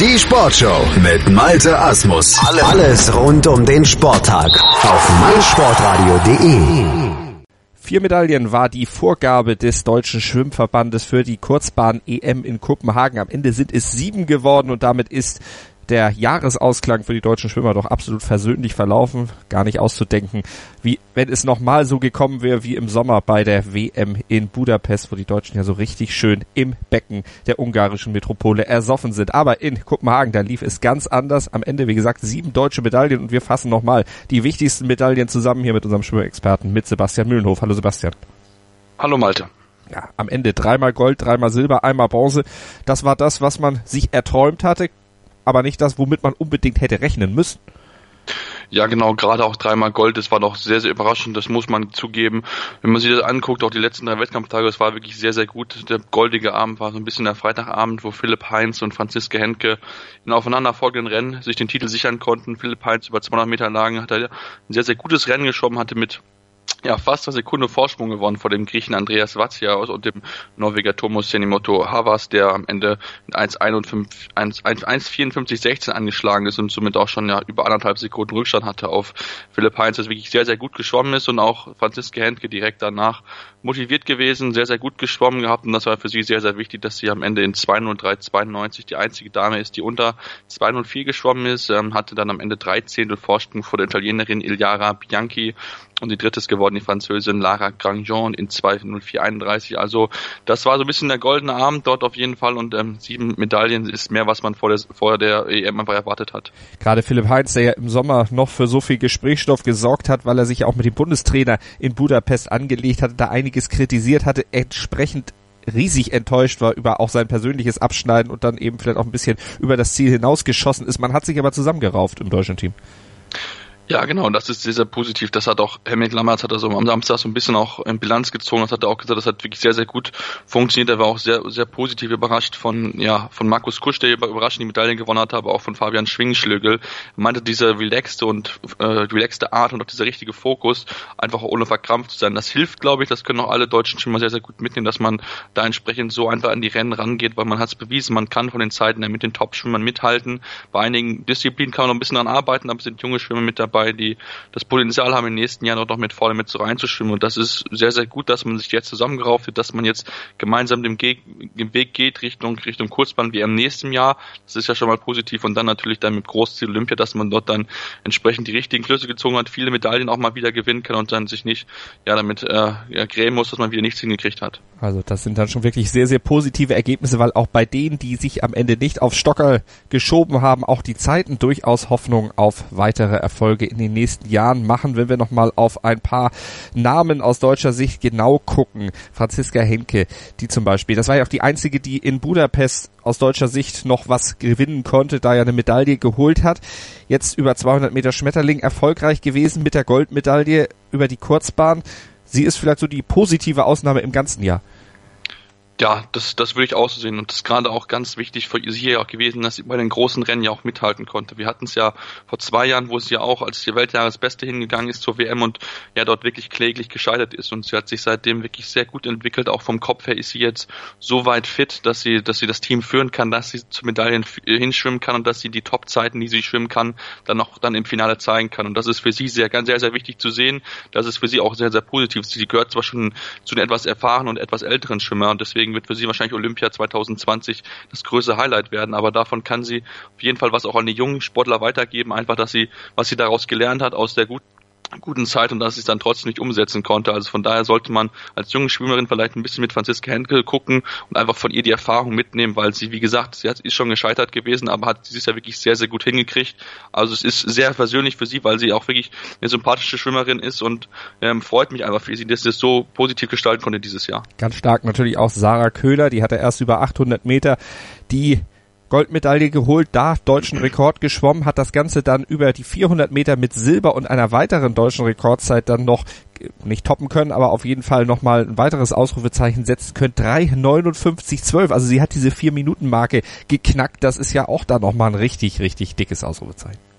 Die Sportshow mit Malte Asmus. Alles rund um den Sporttag auf meinsportradio.de. Vier Medaillen war die Vorgabe des deutschen Schwimmverbandes für die Kurzbahn EM in Kopenhagen. Am Ende sind es sieben geworden und damit ist der Jahresausklang für die deutschen Schwimmer doch absolut versöhnlich verlaufen. Gar nicht auszudenken, wie wenn es nochmal so gekommen wäre wie im Sommer bei der WM in Budapest, wo die Deutschen ja so richtig schön im Becken der ungarischen Metropole ersoffen sind. Aber in Kopenhagen, da lief es ganz anders. Am Ende, wie gesagt, sieben deutsche Medaillen und wir fassen nochmal die wichtigsten Medaillen zusammen hier mit unserem Schwimmexperten, mit Sebastian Mühlenhof. Hallo Sebastian. Hallo Malte ja, am Ende dreimal Gold, dreimal Silber, einmal Bronze. Das war das, was man sich erträumt hatte aber nicht das, womit man unbedingt hätte rechnen müssen. Ja, genau, gerade auch dreimal Gold, das war doch sehr, sehr überraschend, das muss man zugeben. Wenn man sich das anguckt, auch die letzten drei Wettkampftage, das war wirklich sehr, sehr gut. Der goldige Abend war so ein bisschen der Freitagabend, wo Philipp Heinz und Franziska Henke in aufeinanderfolgenden Rennen sich den Titel sichern konnten. Philipp Heinz über 200 Meter Lagen hat er ein sehr, sehr gutes Rennen geschoben, hatte mit ja, fast eine Sekunde Vorsprung gewonnen vor dem Griechen Andreas Vatsiaus und dem Norweger Tomos Senimoto Havas, der am Ende mit 1,54,16 angeschlagen ist und somit auch schon ja über anderthalb Sekunden Rückstand hatte auf Philipp Heinz, das wirklich sehr, sehr gut geschwommen ist und auch Franziska Hentke direkt danach motiviert gewesen, sehr, sehr gut geschwommen gehabt und das war für sie sehr, sehr wichtig, dass sie am Ende in 2.03.92 die einzige Dame ist, die unter 2.04 geschwommen ist, ähm, hatte dann am Ende drei Zehntel Vorsprung vor der Italienerin Iliara Bianchi und die dritte ist geworden die Französin Lara Grandjean in 2.04.31. Also das war so ein bisschen der goldene Abend dort auf jeden Fall und ähm, sieben Medaillen ist mehr, was man vor der, vor der EM einfach erwartet hat. Gerade Philipp Heinz, der ja im Sommer noch für so viel Gesprächsstoff gesorgt hat, weil er sich auch mit dem Bundestrainer in Budapest angelegt hatte, da einiges kritisiert hatte, entsprechend riesig enttäuscht war über auch sein persönliches Abschneiden und dann eben vielleicht auch ein bisschen über das Ziel hinausgeschossen ist. Man hat sich aber zusammengerauft im deutschen Team. Ja, genau, das ist sehr, sehr positiv. Das hat auch Helmut Lammertz hat er so am Samstag so ein bisschen auch in Bilanz gezogen. Das hat er auch gesagt, das hat wirklich sehr, sehr gut funktioniert. Er war auch sehr, sehr positiv überrascht von, ja, von Markus Kusch, der überraschend die Medaillen gewonnen hat, aber auch von Fabian Schwingschlögel. Er meinte, diese relaxte und, äh, relaxte Art und auch dieser richtige Fokus, einfach ohne verkrampft zu sein. Das hilft, glaube ich, das können auch alle deutschen Schwimmer sehr, sehr gut mitnehmen, dass man da entsprechend so einfach an die Rennen rangeht, weil man hat es bewiesen, man kann von den Zeiten her mit den Top-Schwimmern mithalten. Bei einigen Disziplinen kann man noch ein bisschen dran arbeiten, aber sind junge Schwimmer mit dabei dabei, die das Potenzial haben, im nächsten Jahr noch mit vorne mit so reinzuschwimmen. Und das ist sehr, sehr gut, dass man sich jetzt zusammengerauft hat, dass man jetzt gemeinsam den, Ge Weg geht Richtung, Richtung Kurzbahn wie im nächsten Jahr. Das ist ja schon mal positiv. Und dann natürlich dann mit Großziel Olympia, dass man dort dann entsprechend die richtigen Schlüsse gezogen hat, viele Medaillen auch mal wieder gewinnen kann und dann sich nicht ja damit äh, ja, grämen muss, dass man wieder nichts hingekriegt hat. Also das sind dann schon wirklich sehr, sehr positive Ergebnisse, weil auch bei denen, die sich am Ende nicht auf Stocker geschoben haben, auch die Zeiten durchaus Hoffnung auf weitere Erfolge in den nächsten Jahren machen, wenn wir nochmal auf ein paar Namen aus deutscher Sicht genau gucken. Franziska Henke, die zum Beispiel, das war ja auch die einzige, die in Budapest aus deutscher Sicht noch was gewinnen konnte, da er eine Medaille geholt hat. Jetzt über 200 Meter Schmetterling erfolgreich gewesen mit der Goldmedaille über die Kurzbahn. Sie ist vielleicht so die positive Ausnahme im ganzen Jahr. Ja, das, das würde ich auch so sehen. Und das ist gerade auch ganz wichtig für sie ja auch gewesen, dass sie bei den großen Rennen ja auch mithalten konnte. Wir hatten es ja vor zwei Jahren, wo sie ja auch als die Weltjahresbeste hingegangen ist zur WM und ja dort wirklich kläglich gescheitert ist. Und sie hat sich seitdem wirklich sehr gut entwickelt. Auch vom Kopf her ist sie jetzt so weit fit, dass sie, dass sie das Team führen kann, dass sie zu Medaillen hinschwimmen kann und dass sie die Top-Zeiten, die sie schwimmen kann, dann auch dann im Finale zeigen kann. Und das ist für sie sehr, ganz, sehr, sehr wichtig zu sehen. Das ist für sie auch sehr, sehr positiv. Sie gehört zwar schon zu den etwas erfahrenen und etwas älteren Schwimmer und deswegen deswegen wird für sie wahrscheinlich Olympia 2020 das größte Highlight werden. Aber davon kann sie auf jeden Fall was auch an die jungen Sportler weitergeben. Einfach, dass sie, was sie daraus gelernt hat, aus der guten guten Zeit und dass sie es dann trotzdem nicht umsetzen konnte. Also von daher sollte man als junge Schwimmerin vielleicht ein bisschen mit Franziska Henkel gucken und einfach von ihr die Erfahrung mitnehmen, weil sie, wie gesagt, sie hat, ist schon gescheitert gewesen, aber hat sie ist ja wirklich sehr, sehr gut hingekriegt. Also es ist sehr persönlich für sie, weil sie auch wirklich eine sympathische Schwimmerin ist und ähm, freut mich einfach für sie, dass sie es so positiv gestalten konnte dieses Jahr. Ganz stark natürlich auch Sarah Köhler, die hatte erst über 800 Meter die Goldmedaille geholt, da deutschen Rekord geschwommen, hat das Ganze dann über die 400 Meter mit Silber und einer weiteren deutschen Rekordzeit dann noch äh, nicht toppen können, aber auf jeden Fall nochmal ein weiteres Ausrufezeichen setzen können. 3,59,12. Also sie hat diese 4-Minuten-Marke geknackt. Das ist ja auch da nochmal ein richtig, richtig dickes Ausrufezeichen.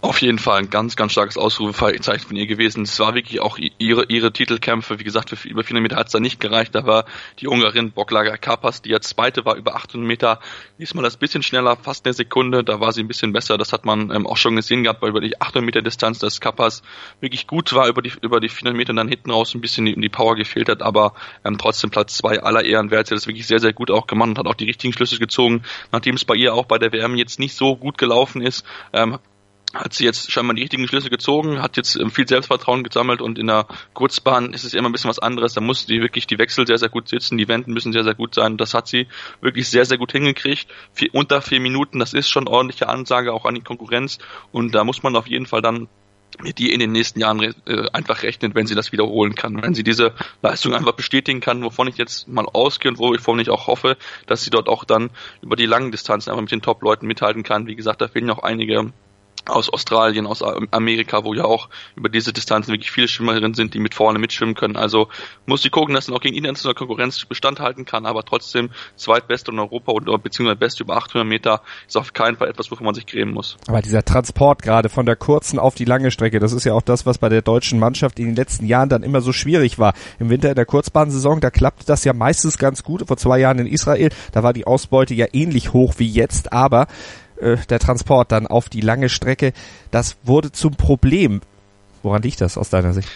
Auf jeden Fall ein ganz, ganz starkes Ausrufezeichen von ihr gewesen. Es war wirklich auch ihre, ihre Titelkämpfe. Wie gesagt, für über 400 Meter hat es da nicht gereicht. Da war die Ungarin Boklager Kapas, die ja zweite war, über 800 Meter. Diesmal das bisschen schneller, fast eine Sekunde. Da war sie ein bisschen besser. Das hat man ähm, auch schon gesehen gehabt, weil über die 800 Meter Distanz des Kapas wirklich gut war. Über die, über die 400 Meter dann hinten raus ein bisschen die, die Power gefehlt hat. Aber ähm, trotzdem Platz zwei aller Ehren wert. Sie hat das wirklich sehr, sehr gut auch gemacht und hat auch die richtigen Schlüsse gezogen. Nachdem es bei ihr auch bei der WM jetzt nicht so gut gelaufen ist, ähm, hat sie jetzt scheinbar die richtigen Schlüsse gezogen, hat jetzt ähm, viel Selbstvertrauen gesammelt und in der Kurzbahn ist es immer ein bisschen was anderes. Da muss die wirklich die Wechsel sehr, sehr gut sitzen, die Wenden müssen sehr, sehr gut sein. Das hat sie wirklich sehr, sehr gut hingekriegt. Vier, unter vier Minuten, das ist schon ordentliche Ansage auch an die Konkurrenz und da muss man auf jeden Fall dann mit die in den nächsten Jahren äh, einfach rechnen, wenn sie das wiederholen kann. Wenn sie diese Leistung einfach bestätigen kann, wovon ich jetzt mal ausgehe und wovon ich auch hoffe, dass sie dort auch dann über die langen Distanzen einfach mit den Top-Leuten mithalten kann. Wie gesagt, da fehlen noch einige aus Australien, aus Amerika, wo ja auch über diese Distanzen wirklich viele Schwimmerinnen sind, die mit vorne mitschwimmen können. Also muss sie gucken, dass sie auch gegen internationale Konkurrenz Bestand halten kann, aber trotzdem zweitbeste in Europa oder beziehungsweise beste über 800 Meter ist auf keinen Fall etwas, wovon man sich grämen muss. Aber dieser Transport gerade von der kurzen auf die lange Strecke, das ist ja auch das, was bei der deutschen Mannschaft in den letzten Jahren dann immer so schwierig war. Im Winter in der Kurzbahnsaison, da klappte das ja meistens ganz gut. Vor zwei Jahren in Israel, da war die Ausbeute ja ähnlich hoch wie jetzt, aber äh, der Transport dann auf die lange Strecke, das wurde zum Problem. Woran liegt das aus deiner Sicht?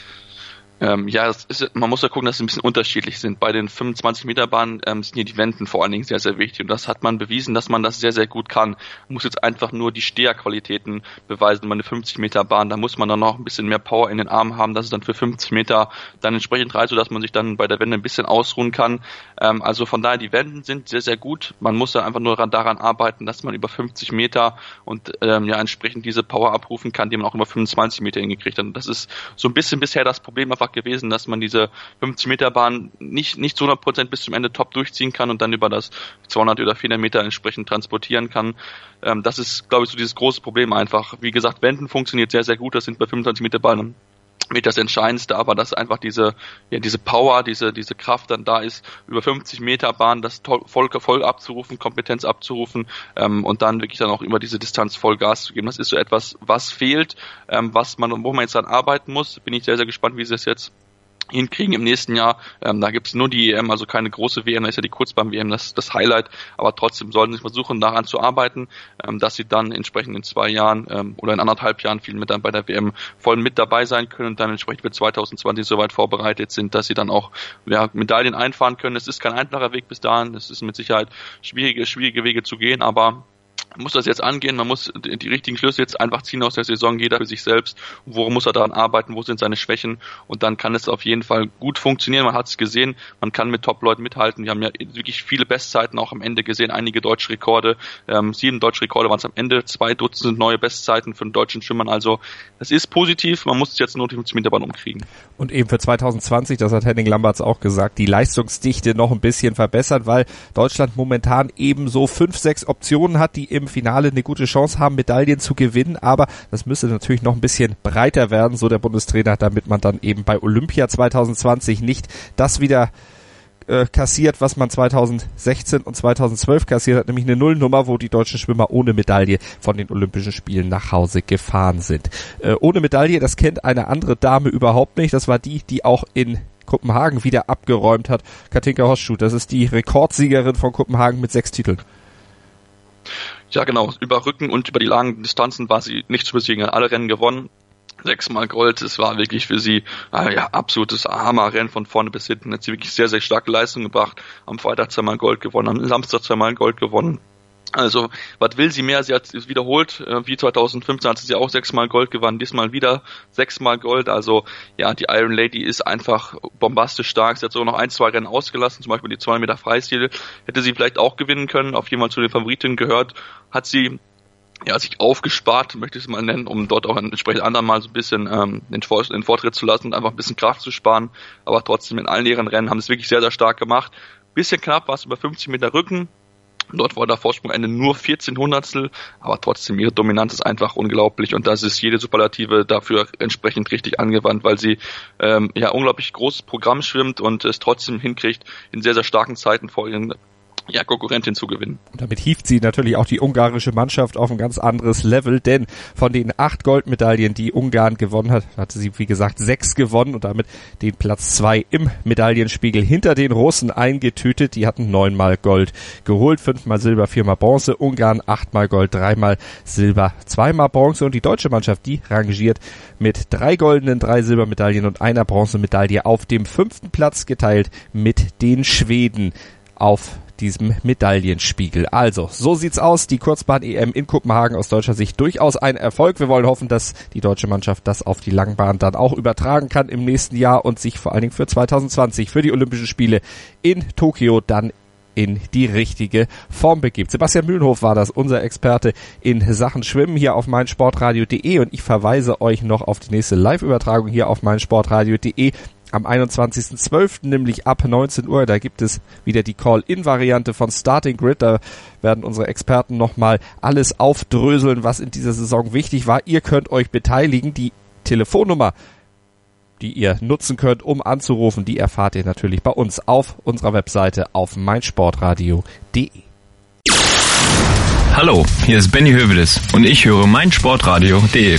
Ähm, ja, ist, man muss ja gucken, dass sie ein bisschen unterschiedlich sind. Bei den 25 Meter Bahnen ähm, sind hier die Wenden vor allen Dingen sehr, sehr wichtig. Und das hat man bewiesen, dass man das sehr, sehr gut kann. Man muss jetzt einfach nur die Steherqualitäten beweisen bei einer 50 Meter Bahn. Da muss man dann noch ein bisschen mehr Power in den Armen haben, dass es dann für 50 Meter dann entsprechend reicht, sodass man sich dann bei der Wende ein bisschen ausruhen kann. Ähm, also von daher, die Wenden sind sehr, sehr gut. Man muss dann einfach nur daran arbeiten, dass man über 50 Meter und ähm, ja entsprechend diese Power abrufen kann, die man auch über 25 Meter hingekriegt hat. Und das ist so ein bisschen bisher das Problem einfach gewesen, dass man diese 50 Meter Bahn nicht, nicht zu 100 Prozent bis zum Ende top durchziehen kann und dann über das 200 oder 400 Meter entsprechend transportieren kann. Ähm, das ist, glaube ich, so dieses große Problem einfach. Wie gesagt, Wenden funktioniert sehr, sehr gut. Das sind bei 25 Meter Bahnen mit das Entscheidendste, aber dass einfach diese, ja, diese Power, diese, diese Kraft dann da ist, über 50 Meter Bahn das voll, voll abzurufen, Kompetenz abzurufen ähm, und dann wirklich dann auch über diese Distanz voll Gas zu geben. Das ist so etwas, was fehlt, ähm, was man, wo man jetzt dann arbeiten muss. Bin ich sehr, sehr gespannt, wie sie es jetzt hinkriegen im nächsten Jahr. Ähm, da gibt's nur die EM, also keine große WM, da ist ja die Kurzbahn-WM das, das Highlight, aber trotzdem sollten sie versuchen, daran zu arbeiten, ähm, dass sie dann entsprechend in zwei Jahren ähm, oder in anderthalb Jahren viel mit dann bei der WM voll mit dabei sein können und dann entsprechend für 2020 soweit vorbereitet sind, dass sie dann auch ja, Medaillen einfahren können. Es ist kein einfacher Weg bis dahin, es ist mit Sicherheit schwierige, schwierige Wege zu gehen, aber muss das jetzt angehen, man muss die, richtigen Schlüsse jetzt einfach ziehen aus der Saison, jeder für sich selbst, worum muss er daran arbeiten, wo sind seine Schwächen? Und dann kann es auf jeden Fall gut funktionieren, man hat es gesehen, man kann mit Top-Leuten mithalten, wir haben ja wirklich viele Bestzeiten auch am Ende gesehen, einige deutsche Rekorde, ähm, sieben deutsche Rekorde waren es am Ende, zwei Dutzend neue Bestzeiten den deutschen Schwimmern, also das ist positiv, man muss es jetzt nur die 50 Meter Bahn umkriegen. Und eben für 2020, das hat Henning Lamberts auch gesagt, die Leistungsdichte noch ein bisschen verbessert, weil Deutschland momentan eben so fünf, sechs Optionen hat, die im im Finale eine gute Chance haben, Medaillen zu gewinnen, aber das müsste natürlich noch ein bisschen breiter werden, so der Bundestrainer, damit man dann eben bei Olympia 2020 nicht das wieder äh, kassiert, was man 2016 und 2012 kassiert hat, nämlich eine Nullnummer, wo die deutschen Schwimmer ohne Medaille von den Olympischen Spielen nach Hause gefahren sind. Äh, ohne Medaille, das kennt eine andere Dame überhaupt nicht. Das war die, die auch in Kopenhagen wieder abgeräumt hat. Katinka Hosschuh, das ist die Rekordsiegerin von Kopenhagen mit sechs Titeln. Ja, genau. Über Rücken und über die langen Distanzen war sie nicht zu besiegen. Alle Rennen gewonnen. Sechsmal Gold. Es war wirklich für sie äh, ja, absolutes Hammerrennen von vorne bis hinten. Hat sie wirklich sehr, sehr starke Leistung gebracht. Am Freitag zweimal Gold gewonnen, am Samstag zweimal Gold gewonnen. Also, was will sie mehr? Sie hat es wiederholt. Äh, wie 2015 hat sie auch sechsmal Gold gewonnen, diesmal wieder sechsmal Gold. Also, ja, die Iron Lady ist einfach bombastisch stark. Sie hat sogar noch ein, zwei Rennen ausgelassen, zum Beispiel die 2 Meter Freistil. Hätte sie vielleicht auch gewinnen können, auf jeden Fall zu den Favoritinnen gehört. Hat sie ja, sich aufgespart, möchte ich es mal nennen, um dort auch entsprechend anderen mal so ein bisschen ähm, den, den Vortritt zu lassen und einfach ein bisschen Kraft zu sparen. Aber trotzdem in allen ihren Rennen haben sie es wirklich sehr, sehr stark gemacht. Bisschen knapp war es über 50 Meter Rücken, Dort war der Vorsprung Ende nur 14 Hundertstel, aber trotzdem ihre Dominanz ist einfach unglaublich und das ist jede Superlative dafür entsprechend richtig angewandt, weil sie ähm, ja unglaublich großes Programm schwimmt und es trotzdem hinkriegt, in sehr, sehr starken Zeiten vor ihren ja, Konkurrentin zu gewinnen. Und damit hieft sie natürlich auch die ungarische Mannschaft auf ein ganz anderes Level, denn von den acht Goldmedaillen, die Ungarn gewonnen hat, hatte sie, wie gesagt, sechs gewonnen und damit den Platz zwei im Medaillenspiegel hinter den Russen eingetütet. Die hatten neunmal Gold geholt, fünfmal Silber, viermal Bronze. Ungarn achtmal Gold, dreimal Silber, zweimal Bronze und die deutsche Mannschaft, die rangiert mit drei goldenen, drei Silbermedaillen und einer Bronzemedaille auf dem fünften Platz geteilt mit den Schweden auf diesem Medaillenspiegel. Also, so sieht's aus. Die Kurzbahn-EM in Kopenhagen aus deutscher Sicht durchaus ein Erfolg. Wir wollen hoffen, dass die deutsche Mannschaft das auf die Langbahn dann auch übertragen kann im nächsten Jahr und sich vor allen Dingen für 2020, für die Olympischen Spiele in Tokio dann in die richtige Form begibt. Sebastian Mühlenhof war das, unser Experte in Sachen Schwimmen hier auf meinsportradio.de und ich verweise euch noch auf die nächste Live-Übertragung hier auf meinsportradio.de am 21.12., nämlich ab 19 Uhr. Da gibt es wieder die Call-In-Variante von Starting Grid. Da werden unsere Experten nochmal alles aufdröseln, was in dieser Saison wichtig war. Ihr könnt euch beteiligen. Die Telefonnummer, die ihr nutzen könnt, um anzurufen, die erfahrt ihr natürlich bei uns auf unserer Webseite auf meinsportradio.de. Hallo, hier ist Benny Hövedes und ich höre meinsportradio.de.